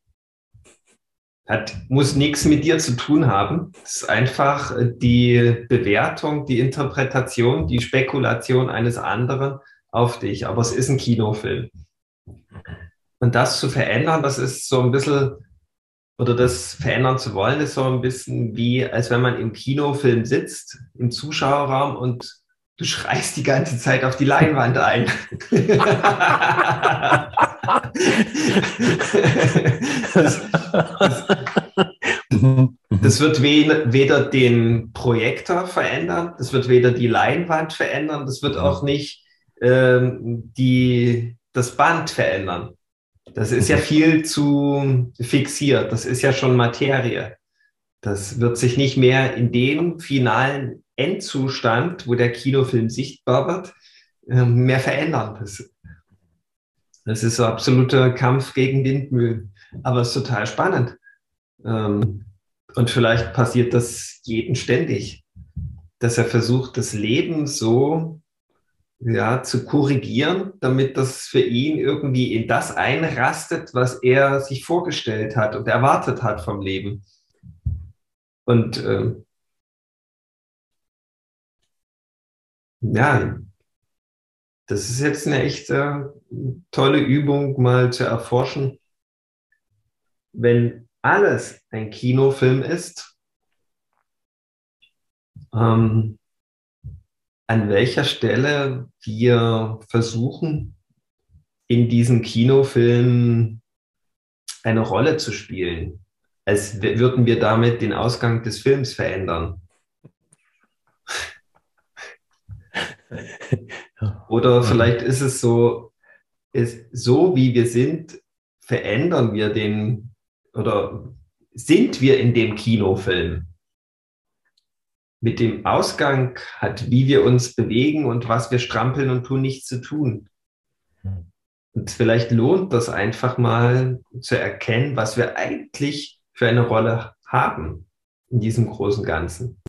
hat, muss nichts mit dir zu tun haben. Es ist einfach die Bewertung, die Interpretation, die Spekulation eines anderen auf dich. Aber es ist ein Kinofilm. Und das zu verändern, das ist so ein bisschen, oder das verändern zu wollen, ist so ein bisschen wie, als wenn man im Kinofilm sitzt, im Zuschauerraum und du schreist die ganze Zeit auf die Leinwand ein. das, das, das, wird weder den Projektor verändern, das wird weder die Leinwand verändern, das wird auch nicht ähm, die, das Band verändern. Das ist ja viel zu fixiert, das ist ja schon Materie. Das wird sich nicht mehr in dem finalen Endzustand, wo der Kinofilm sichtbar wird, ähm, mehr verändern. Das, ist ein absoluter Kampf gegen Windmühlen. Aber es ist total spannend. Ähm, und vielleicht passiert das jeden ständig, dass er versucht, das Leben so ja, zu korrigieren, damit das für ihn irgendwie in das einrastet, was er sich vorgestellt hat und erwartet hat vom Leben. Und ähm, ja, das ist jetzt eine echt äh, tolle Übung, mal zu erforschen. Wenn alles ein Kinofilm ist, ähm, an welcher Stelle wir versuchen, in diesem Kinofilm eine Rolle zu spielen, als würden wir damit den Ausgang des Films verändern. [laughs] Oder vielleicht ist es so, ist, so wie wir sind, verändern wir den oder sind wir in dem Kinofilm. Mit dem Ausgang hat, wie wir uns bewegen und was wir strampeln und tun, nichts zu tun. Und vielleicht lohnt das einfach mal zu erkennen, was wir eigentlich für eine Rolle haben in diesem großen Ganzen.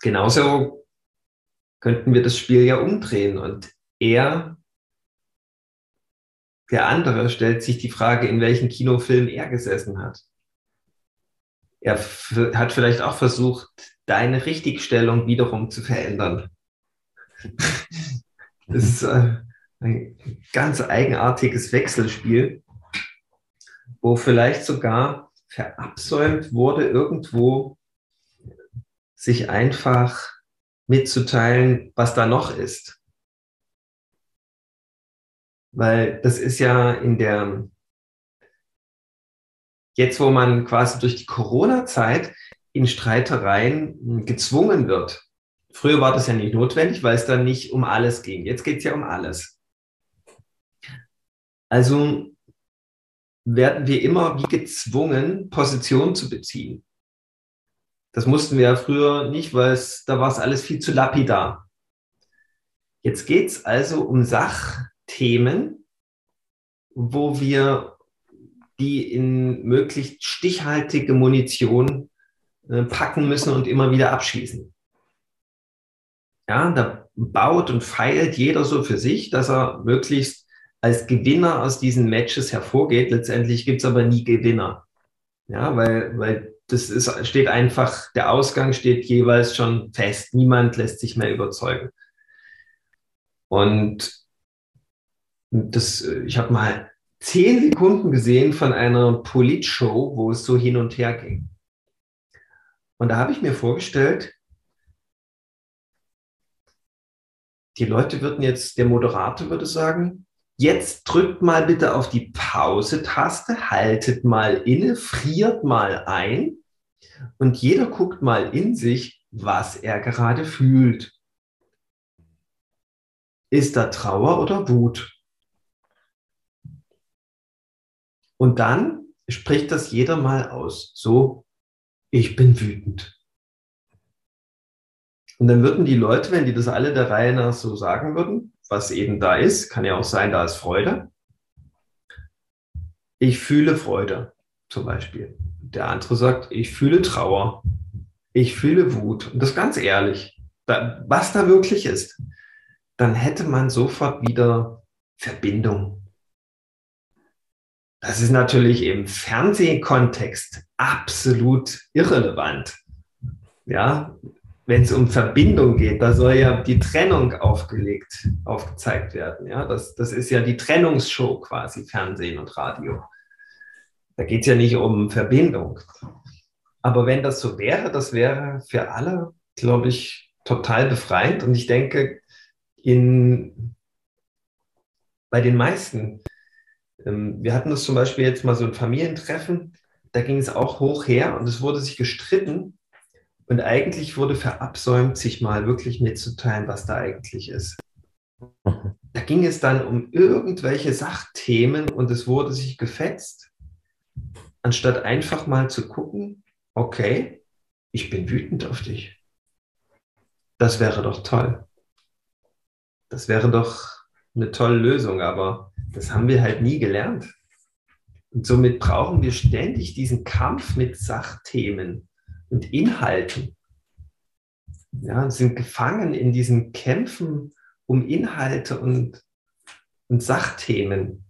Genauso könnten wir das Spiel ja umdrehen und er Der andere stellt sich die Frage, in welchem Kinofilm er gesessen hat. Er hat vielleicht auch versucht, deine Richtigstellung wiederum zu verändern. [laughs] Das ist äh, ein ganz eigenartiges Wechselspiel, wo vielleicht sogar verabsäumt wurde, irgendwo sich einfach mitzuteilen, was da noch ist. Weil das ist ja in der, jetzt wo man quasi durch die Corona-Zeit in Streitereien gezwungen wird. Früher war das ja nicht notwendig, weil es dann nicht um alles ging. Jetzt geht es ja um alles. Also werden wir immer wie gezwungen, Position zu beziehen. Das mussten wir ja früher nicht, weil es, da war es alles viel zu lapidar. Jetzt geht es also um Sachthemen, wo wir die in möglichst stichhaltige Munition äh, packen müssen und immer wieder abschießen. Ja, da baut und feilt jeder so für sich, dass er möglichst als Gewinner aus diesen Matches hervorgeht. Letztendlich gibt es aber nie Gewinner. Ja, weil, weil das ist, steht einfach, der Ausgang steht jeweils schon fest. Niemand lässt sich mehr überzeugen. Und das, ich habe mal zehn Sekunden gesehen von einer Politshow, wo es so hin und her ging. Und da habe ich mir vorgestellt, die Leute würden jetzt, der Moderator würde sagen, Jetzt drückt mal bitte auf die Pause-Taste, haltet mal inne, friert mal ein und jeder guckt mal in sich, was er gerade fühlt. Ist da Trauer oder Wut? Und dann spricht das jeder mal aus. So, ich bin wütend. Und dann würden die Leute, wenn die das alle der Reihe nach so sagen würden, was eben da ist. Kann ja auch sein, da ist Freude. Ich fühle Freude zum Beispiel. Der andere sagt, ich fühle Trauer. Ich fühle Wut. Und das ganz ehrlich. Da, was da wirklich ist, dann hätte man sofort wieder Verbindung. Das ist natürlich im Fernsehkontext absolut irrelevant. Ja, wenn es um Verbindung geht, da soll ja die Trennung aufgelegt, aufgezeigt werden. Ja, das, das ist ja die Trennungsshow quasi, Fernsehen und Radio. Da geht es ja nicht um Verbindung. Aber wenn das so wäre, das wäre für alle, glaube ich, total befreiend. Und ich denke, in, bei den meisten, ähm, wir hatten das zum Beispiel jetzt mal so ein Familientreffen, da ging es auch hoch her und es wurde sich gestritten, und eigentlich wurde verabsäumt, sich mal wirklich mitzuteilen, was da eigentlich ist. [laughs] Da ging es dann um irgendwelche Sachthemen und es wurde sich gefetzt, anstatt einfach mal zu gucken, okay, ich bin wütend auf dich. Das wäre doch toll. Das wäre doch eine tolle Lösung, aber das haben wir halt nie gelernt. Und somit brauchen wir ständig diesen Kampf mit Sachthemen und Inhalten. Ja, sind gefangen in diesen Kämpfen um Inhalte und, und Sachthemen.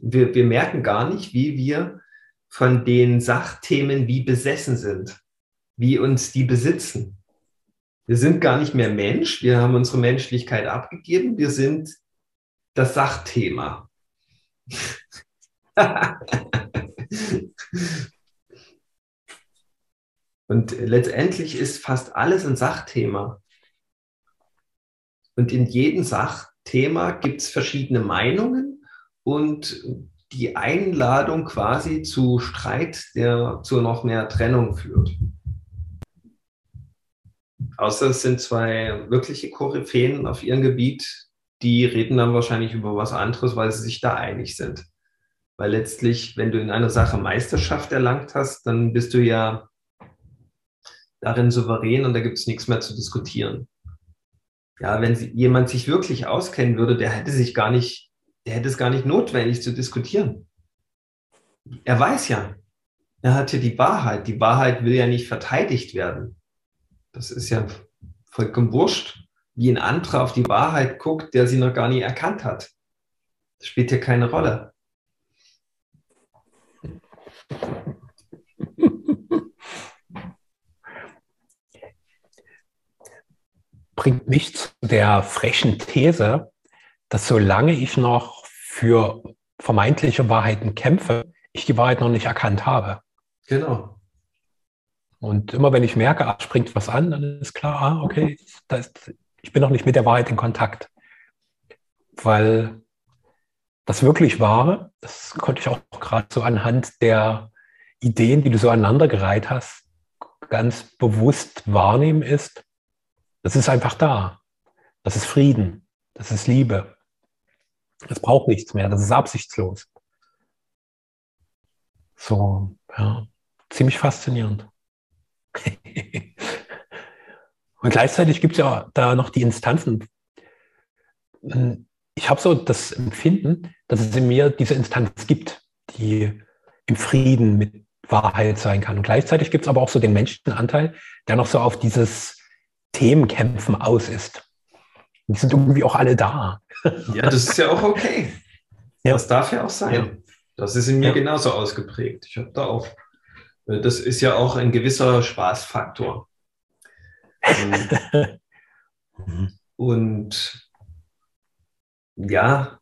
Wir, wir merken gar nicht, wie wir von den Sachthemen wie besessen sind, wie uns die besitzen. Wir sind gar nicht mehr Mensch, wir haben unsere Menschlichkeit abgegeben, wir sind das Sachthema. [laughs] Und letztendlich ist fast alles ein Sachthema. Und in jedem Sachthema gibt es verschiedene Meinungen und die Einladung quasi zu Streit, der zu noch mehr Trennung führt. Außer es sind zwei wirkliche Koryphäen auf ihrem Gebiet, die reden dann wahrscheinlich über was anderes, weil sie sich da einig sind. Weil letztlich, wenn du in einer Sache Meisterschaft erlangt hast, dann bist du ja darin souverän und da gibt es nichts mehr zu diskutieren. Ja, wenn sie, jemand sich wirklich auskennen würde, der hätte sich gar nicht, der hätte es gar nicht notwendig zu diskutieren. Er weiß ja, er hat ja die Wahrheit. Die Wahrheit will ja nicht verteidigt werden. Das ist ja vollkommen wurscht, wie ein anderer auf die Wahrheit guckt, der sie noch gar nie erkannt hat. Das spielt hier keine Rolle. Bringt mich zu der frechen These, dass solange ich noch für vermeintliche Wahrheiten kämpfe, ich die Wahrheit noch nicht erkannt habe. Genau. Und immer wenn ich merke, ah, springt was an, dann ist klar, ah, okay, ist, ich bin noch nicht mit der Wahrheit in Kontakt. Weil das wirklich Wahre, das konnte ich auch gerade so anhand der Ideen, die du so aneinandergereiht hast, ganz bewusst wahrnehmen, ist, das ist einfach da. Das ist Frieden. Das ist Liebe. Das braucht nichts mehr. Das ist absichtslos. So, ja, ziemlich faszinierend. [laughs] Und gleichzeitig gibt es ja da noch die Instanzen. Ich habe so das Empfinden, dass es in mir diese Instanz gibt, die im Frieden mit Wahrheit sein kann. Und gleichzeitig gibt es aber auch so den Menschenanteil, der noch so auf dieses Themenkämpfen aus ist. Die sind irgendwie auch alle da. Ja, das ist ja auch okay. [laughs] Ja. Das darf ja auch sein. Ja. Das ist in mir ja. genauso ausgeprägt. Ich habe da auch äh, das ist ja auch ein gewisser Spaßfaktor. [laughs] Und ja,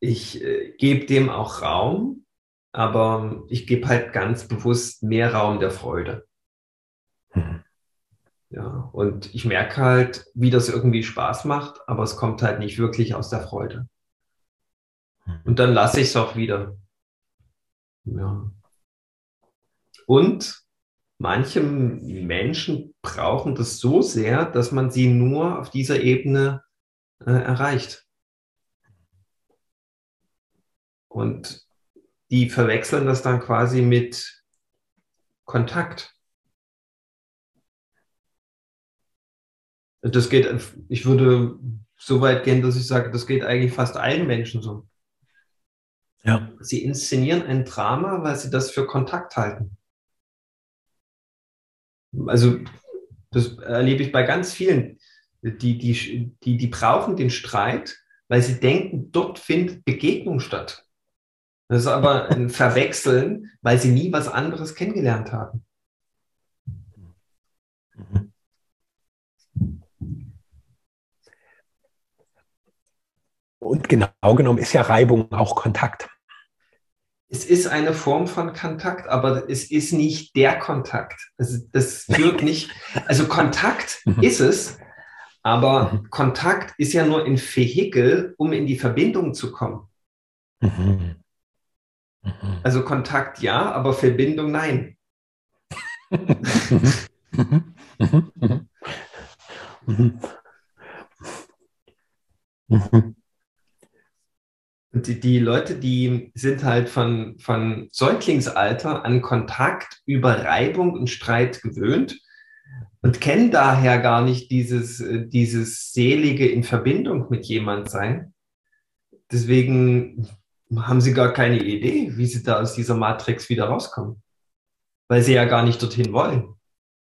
ich äh, gebe dem auch Raum, aber ich gebe halt ganz bewusst mehr Raum der Freude. Mhm. Ja, und ich merke halt, wie das irgendwie Spaß macht, aber es kommt halt nicht wirklich aus der Freude. Mhm. Und dann lasse ich es auch wieder. Ja. Und manche Menschen brauchen das so sehr, dass man sie nur auf dieser Ebene äh, erreicht. Und die verwechseln das dann quasi mit Kontakt. Das geht, ich würde so weit gehen, dass ich sage, das geht eigentlich fast allen Menschen so. Ja. Sie inszenieren ein Drama, weil sie das für Kontakt halten also das erlebe ich bei ganz vielen, die, die, die, die brauchen den Streit, weil sie denken, dort findet Begegnung statt. Das ist aber ein Verwechseln, weil sie nie was anderes kennengelernt haben. Und genau genommen ist ja Reibung auch Kontakt es ist eine Form von Kontakt, aber es ist nicht der Kontakt. Also das führt [laughs] nicht, also Kontakt mhm. ist es, aber mhm. Kontakt ist ja nur ein Vehikel, um in die Verbindung zu kommen. Mhm. Also Kontakt ja, aber Verbindung nein. Und die, die Leute, die sind halt von, von Säuglingsalter an Kontakt über Reibung und Streit gewöhnt und kennen daher gar nicht dieses, äh, dieses selige in Verbindung mit jemand sein. Deswegen haben sie gar keine Idee, wie sie da aus dieser Matrix wieder rauskommen. Weil sie ja gar nicht dorthin wollen.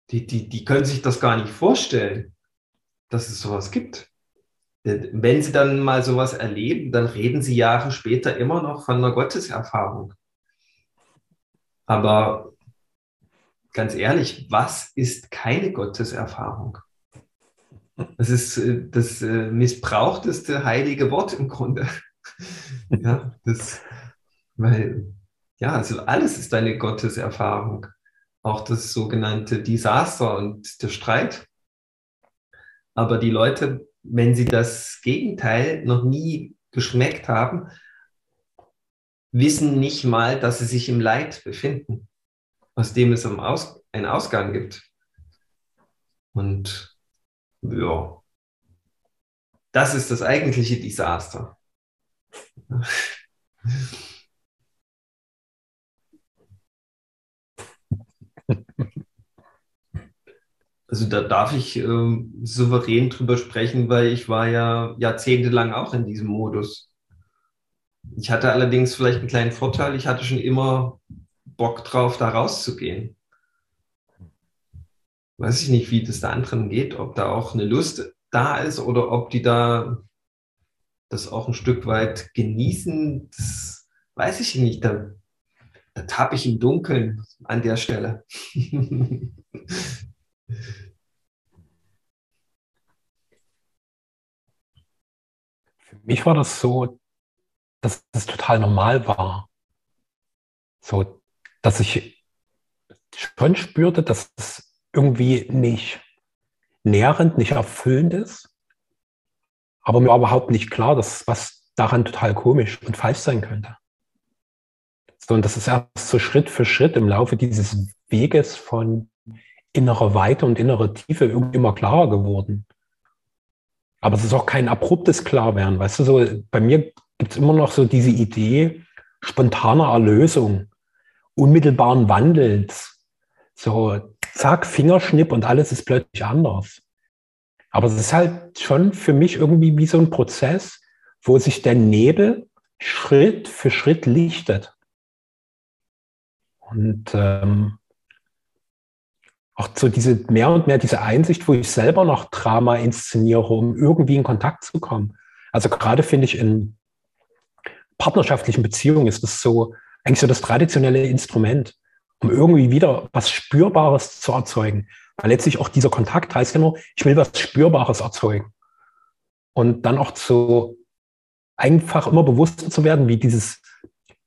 Die, die, die können sich das gar nicht vorstellen, dass es sowas gibt wenn sie dann mal sowas erleben, dann reden sie Jahre später immer noch von einer Gotteserfahrung. Aber ganz ehrlich, was ist keine Gotteserfahrung? Das ist äh, das äh, missbrauchteste heilige Wort im Grunde. [laughs] ja, das, weil, ja, also alles ist eine Gotteserfahrung. Auch das sogenannte Desaster und der Streit. Aber die Leute wenn sie das Gegenteil noch nie geschmeckt haben, wissen nicht mal, dass sie sich im Leid befinden, aus dem es einen Ausgang gibt. Und ja, das ist das eigentliche Desaster. Also da darf ich äh, souverän drüber sprechen, weil ich war ja jahrzehntelang auch in diesem Modus. Ich hatte allerdings vielleicht einen kleinen Vorteil, ich hatte schon immer Bock drauf, da rauszugehen. Weiß ich nicht, wie das der anderen geht, ob da auch eine Lust da ist oder ob die da das auch ein Stück weit genießen, das weiß ich nicht. Da, da tappe ich im Dunkeln an der Stelle. [laughs] Für mich war das so, dass es total normal war. So, dass ich schon spürte, dass es irgendwie nicht nährend, nicht erfüllend ist. Aber mir war überhaupt nicht klar, dass was daran total komisch und falsch sein könnte. So, und das ist erst so Schritt für Schritt im Laufe dieses Weges von innerer Weite und innerer Tiefe irgendwie immer klarer geworden. Aber es ist auch kein abruptes Klarwerden. Weißt du, so bei mir gibt es immer noch so diese Idee spontaner Erlösung, unmittelbaren Wandels. So, zack, Fingerschnipp und alles ist plötzlich anders. Aber es ist halt schon für mich irgendwie wie so ein Prozess, wo sich der Nebel Schritt für Schritt lichtet. Und ähm, auch so diese mehr und mehr diese Einsicht, wo ich selber noch Drama inszeniere, um irgendwie in Kontakt zu kommen. Also gerade finde ich in partnerschaftlichen Beziehungen ist das so eigentlich so das traditionelle Instrument, um irgendwie wieder was Spürbares zu erzeugen. Weil letztlich auch dieser Kontakt heißt ja nur, ich will was Spürbares erzeugen. Und dann auch so einfach immer bewusster zu werden, wie dieses,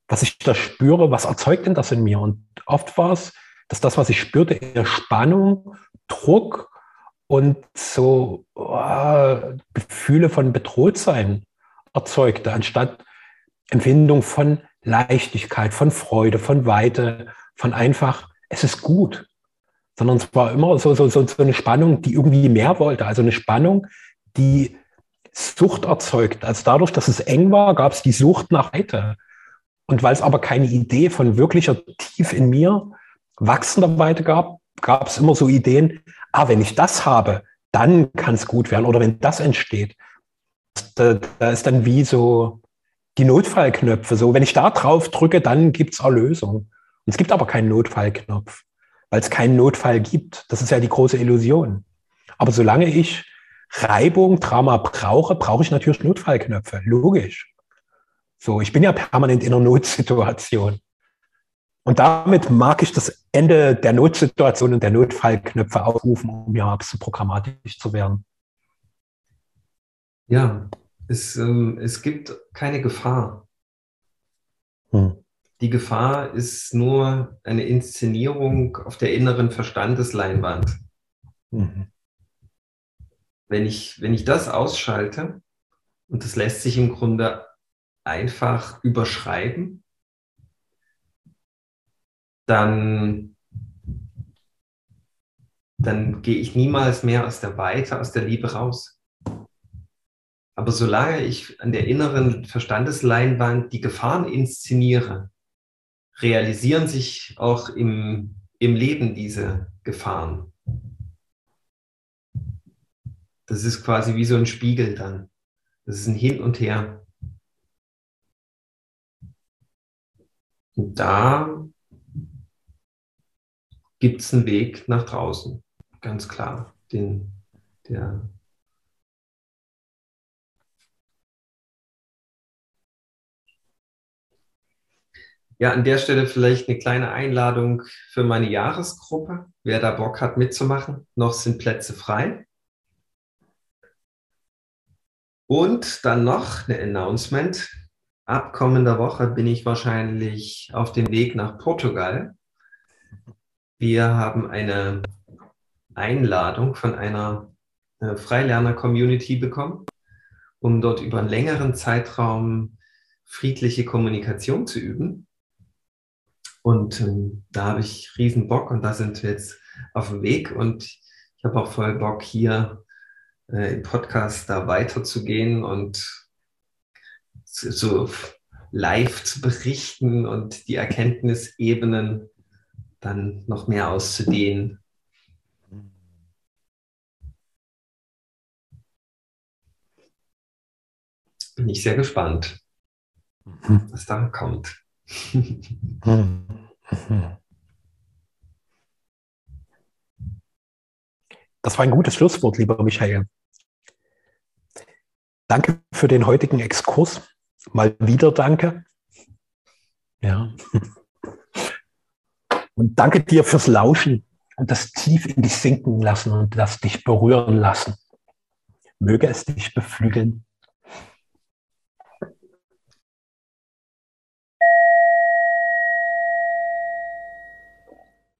was ich da spüre, was erzeugt denn das in mir? Und oft war es, dass das, was ich spürte, eher Spannung, Druck und so oh, Gefühle von Bedrohtsein erzeugte, anstatt Empfindung von Leichtigkeit, von Freude, von Weite, von einfach, es ist gut. Sondern es war immer so, so, so, eine Spannung, die irgendwie mehr wollte. Also eine Spannung, die Sucht erzeugt. Also dadurch, dass es eng war, gab es die Sucht nach Weite. Und weil es aber keine Idee von wirklicher Tief in mir wachsender Weite gab, gab es immer so Ideen, ah, wenn ich das habe, dann kann es gut werden. Oder wenn das entsteht, da, da, ist dann wie so die Notfallknöpfe. So, wenn ich da drauf drücke, dann gibt es Erlösung. Und es gibt aber keinen Notfallknopf, weil es keinen Notfall gibt. Das ist ja die große Illusion. Aber solange ich Reibung, Drama brauche, brauche ich natürlich Notfallknöpfe. Logisch. So, ich bin ja permanent in einer Notsituation. Und damit mag ich das Ende der Notsituation und der Notfallknöpfe aufrufen, um ja ein bisschen programmatisch zu werden. Ja, es, ähm, es gibt keine Gefahr. Hm. Die Gefahr ist nur eine Inszenierung auf der inneren Verstandesleinwand. Mhm. Wenn, ich, wenn ich das ausschalte, und das lässt sich im Grunde einfach überschreiben, dann, dann gehe ich niemals mehr aus der Weite, aus der Liebe raus. Aber solange ich an der inneren Verstandesleinwand die Gefahren inszeniere, realisieren sich auch im, im Leben diese Gefahren. Das ist quasi wie so ein Spiegel dann. Das ist ein Hin und Her. Und da gibt es einen Weg nach draußen, ganz klar. Den, der Ja, an der Stelle vielleicht eine kleine Einladung für meine Jahresgruppe. Wer da Bock hat mitzumachen, noch sind Plätze frei. Und dann noch eine Announcement. Ab kommender Woche bin ich wahrscheinlich auf dem Weg nach Portugal wir haben eine Einladung von einer äh, Freilerner-Community bekommen, um dort über einen längeren Zeitraum friedliche Kommunikation zu üben. Und ähm, da habe ich riesen Bock und da sind wir jetzt auf dem Weg und ich habe auch voll Bock hier äh, im Podcast da weiterzugehen und so live zu berichten und die Erkenntnisebenen dann noch mehr auszudehnen. Bin ich sehr gespannt, mhm. was da kommt. [laughs] Das war ein gutes Schlusswort, lieber Michael. danke für den heutigen Exkurs. Mal wieder danke. Ja. Und danke dir fürs Lauschen und das tief in dich sinken lassen und das dich berühren lassen. Möge es dich beflügeln.